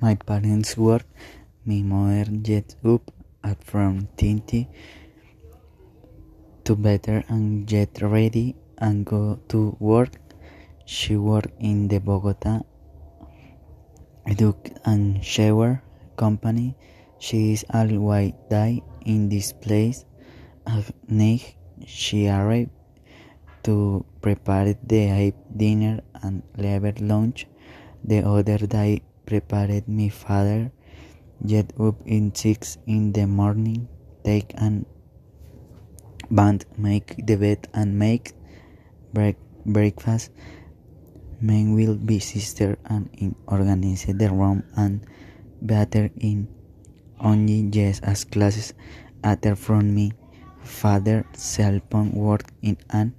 My parents work. My mother gets up at from twenty to better and get ready and go to work. She works in the Bogota Duck and Shower company. She is always die in this place. At night she arrived to prepare the dinner and leave lunch. The other day prepared my father get up in six in the morning, take an band, make the bed and make break breakfast. Men will be sister and in organize the room and better in only yes as classes after from me father cell phone work in an